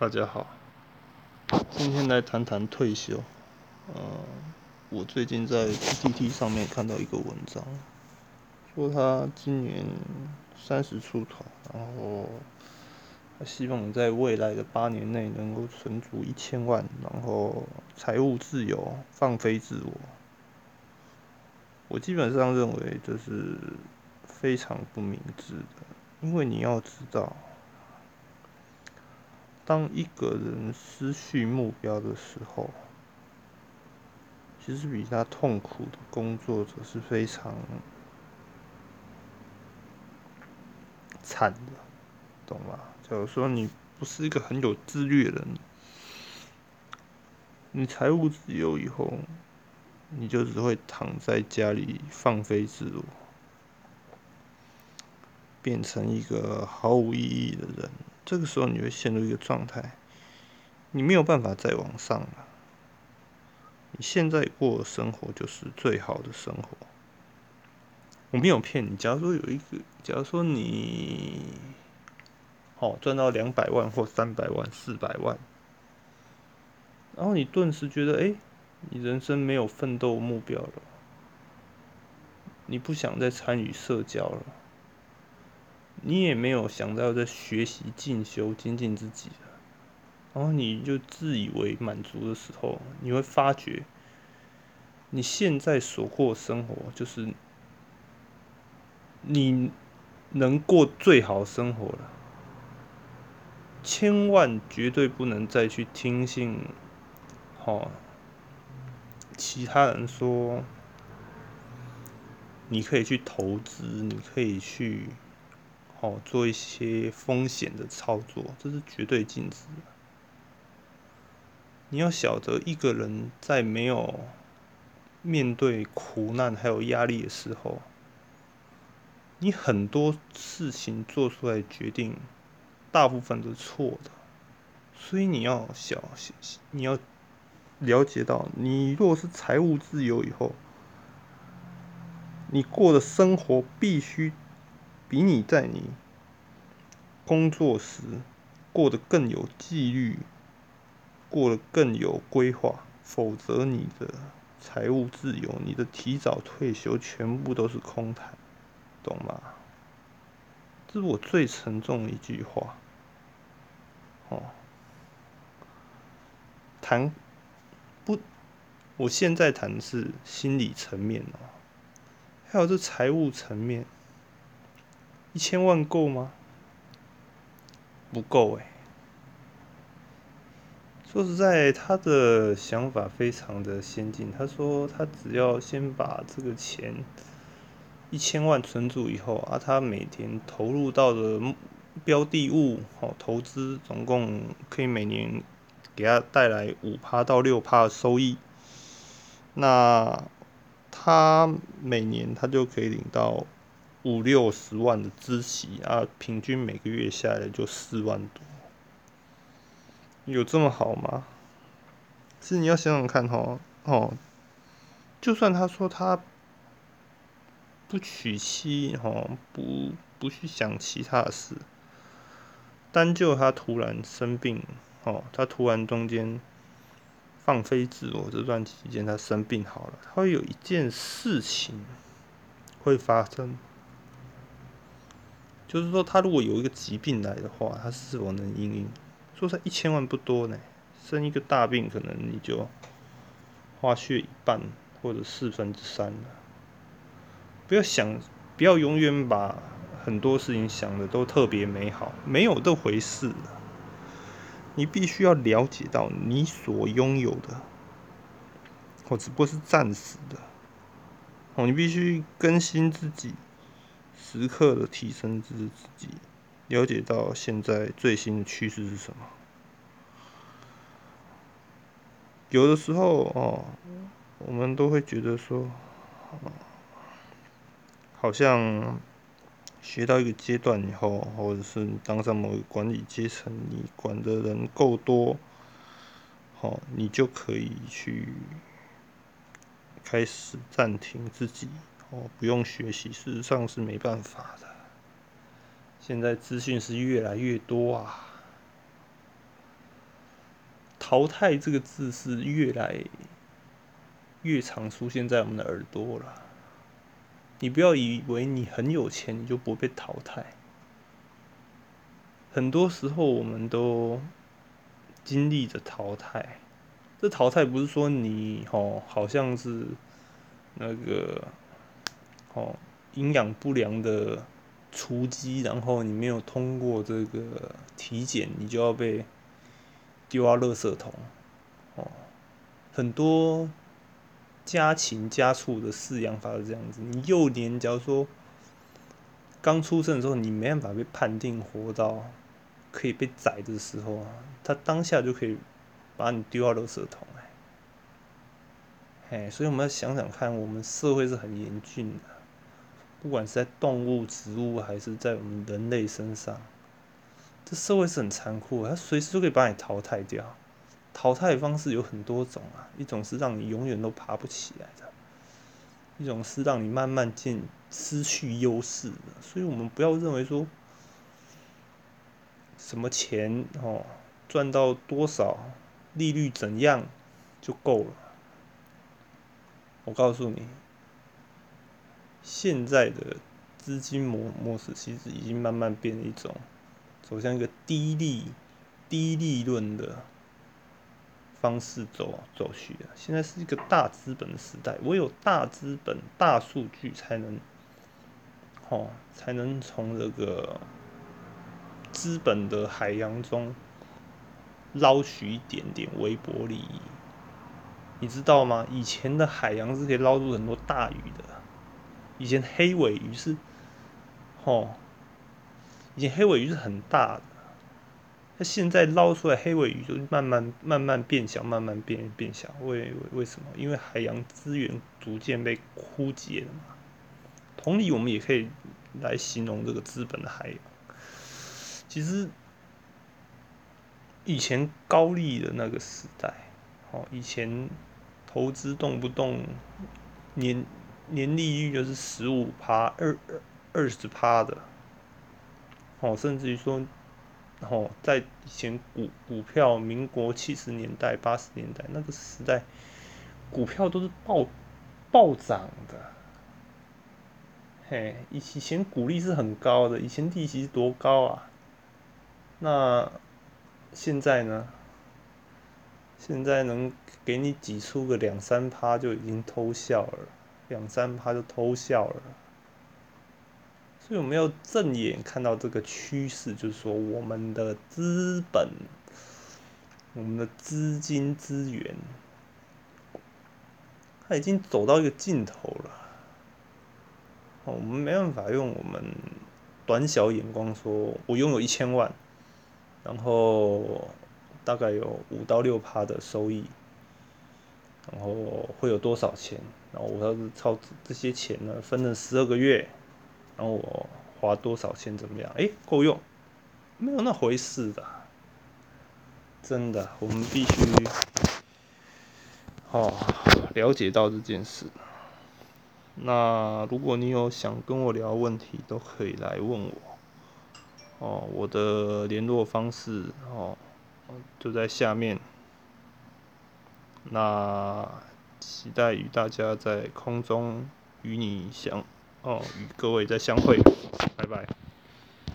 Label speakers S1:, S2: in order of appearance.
S1: 大家好，今天来谈谈退休。呃，我最近在 PPT 上面看到一个文章，说他今年三十出头，然后他希望在未来的八年内能够存足一千万，然后财务自由，放飞自我。我基本上认为这是非常不明智的，因为你要知道。当一个人失去目标的时候，其实比他痛苦的工作者是非常惨的，懂吗？假如说你不是一个很有自律的人，你财务自由以后，你就只会躺在家里放飞自我，变成一个毫无意义的人。这个时候你会陷入一个状态，你没有办法再往上了。你现在过的生活就是最好的生活。我没有骗你。假如说有一个，假如说你，哦，赚到两百万或三百万、四百万，然后你顿时觉得，哎，你人生没有奋斗目标了，你不想再参与社交了。你也没有想到在学习进修精进自己然后你就自以为满足的时候，你会发觉，你现在所过的生活就是你能过最好生活了。千万绝对不能再去听信，哦，其他人说，你可以去投资，你可以去。哦，做一些风险的操作，这是绝对禁止的。你要晓得，一个人在没有面对苦难还有压力的时候，你很多事情做出来决定，大部分都是错的。所以你要小心，你要了解到，你若是财务自由以后，你过的生活必须。比你在你工作时过得更有纪律，过得更有规划，否则你的财务自由、你的提早退休全部都是空谈，懂吗？这是我最沉重的一句话。哦，谈不，我现在谈的是心理层面哦，还有这财务层面。一千万够吗？不够哎。说实在，他的想法非常的先进。他说，他只要先把这个钱一千万存住以后啊，他每天投入到的标的物哦，投资总共可以每年给他带来五趴到六趴的收益。那他每年他就可以领到。五六十万的资息啊，平均每个月下来就四万多，有这么好吗？是你要想想看哈，哦，就算他说他不娶妻哈，不不去想其他的事，单就他突然生病哦，他突然中间放飞自我这段期间他生病好了，他会有一件事情会发生。就是说，他如果有一个疾病来的话，他是否能应应？说他一千万不多呢，生一个大病，可能你就花血一半或者四分之三了。不要想，不要永远把很多事情想的都特别美好，没有这回事。你必须要了解到，你所拥有的，或只不过是暂时的。哦，你必须更新自己。时刻的提升自己，了解到现在最新的趋势是什么。有的时候哦，我们都会觉得说，好像学到一个阶段以后，或者是当上某个管理阶层，你管的人够多，好，你就可以去开始暂停自己。哦，不用学习，事实上是没办法的。现在资讯是越来越多啊，淘汰这个字是越来越常出现在我们的耳朵了。你不要以为你很有钱，你就不会被淘汰。很多时候，我们都经历着淘汰。这淘汰不是说你哦，好像是那个哦营养不良的雏鸡，然后你没有通过这个体检，你就要被丢到垃圾桶。哦，很多。家禽家畜的饲养法是这样子：你幼年，假如说刚出生的时候，你没办法被判定活到可以被宰的时候啊，他当下就可以把你丢到垃圾桶哎，哎，所以我们要想想看，我们社会是很严峻的，不管是在动物、植物，还是在我们人类身上，这社会是很残酷，它随时都可以把你淘汰掉。淘汰方式有很多种啊，一种是让你永远都爬不起来的，一种是让你慢慢进失去优势的。所以我们不要认为说，什么钱哦赚到多少，利率怎样就够了。我告诉你，现在的资金模模式其实已经慢慢变一种走向一个低利、低利润的。方式走走去的，现在是一个大资本的时代，唯有大资本、大数据才能，哦，才能从这个资本的海洋中捞取一点点微薄利益。你知道吗？以前的海洋是可以捞出很多大鱼的，以前黑尾鱼是，哦，以前黑尾鱼是很大的。那现在捞出来黑尾鱼就慢慢慢慢变小，慢慢变变小。为为什么？因为海洋资源逐渐被枯竭了嘛。同理，我们也可以来形容这个资本的海洋。其实以前高利的那个时代，哦，以前投资动不动年年利率就是十五趴、二二二十趴的，哦，甚至于说。哦在以前股股票，民国七十年代、八十年代那个时代，股票都是暴暴涨的。嘿，以以前股利是很高的，以前利息是多高啊？那现在呢？现在能给你挤出个两三趴就已经偷笑了，两三趴就偷笑了。所以我们要正眼看到这个趋势，就是说我们的资本、我们的资金资源，它已经走到一个尽头了。我们没办法用我们短小眼光说，我拥有一千万，然后大概有五到六趴的收益，然后会有多少钱？然后我要是操这些钱呢，分成十二个月。然后我花多少钱怎么样？哎，够用？没有那回事的，真的，我们必须哦了解到这件事。那如果你有想跟我聊问题，都可以来问我。哦，我的联络方式哦就在下面。那期待与大家在空中与你相。哦，与各位再相会，拜拜。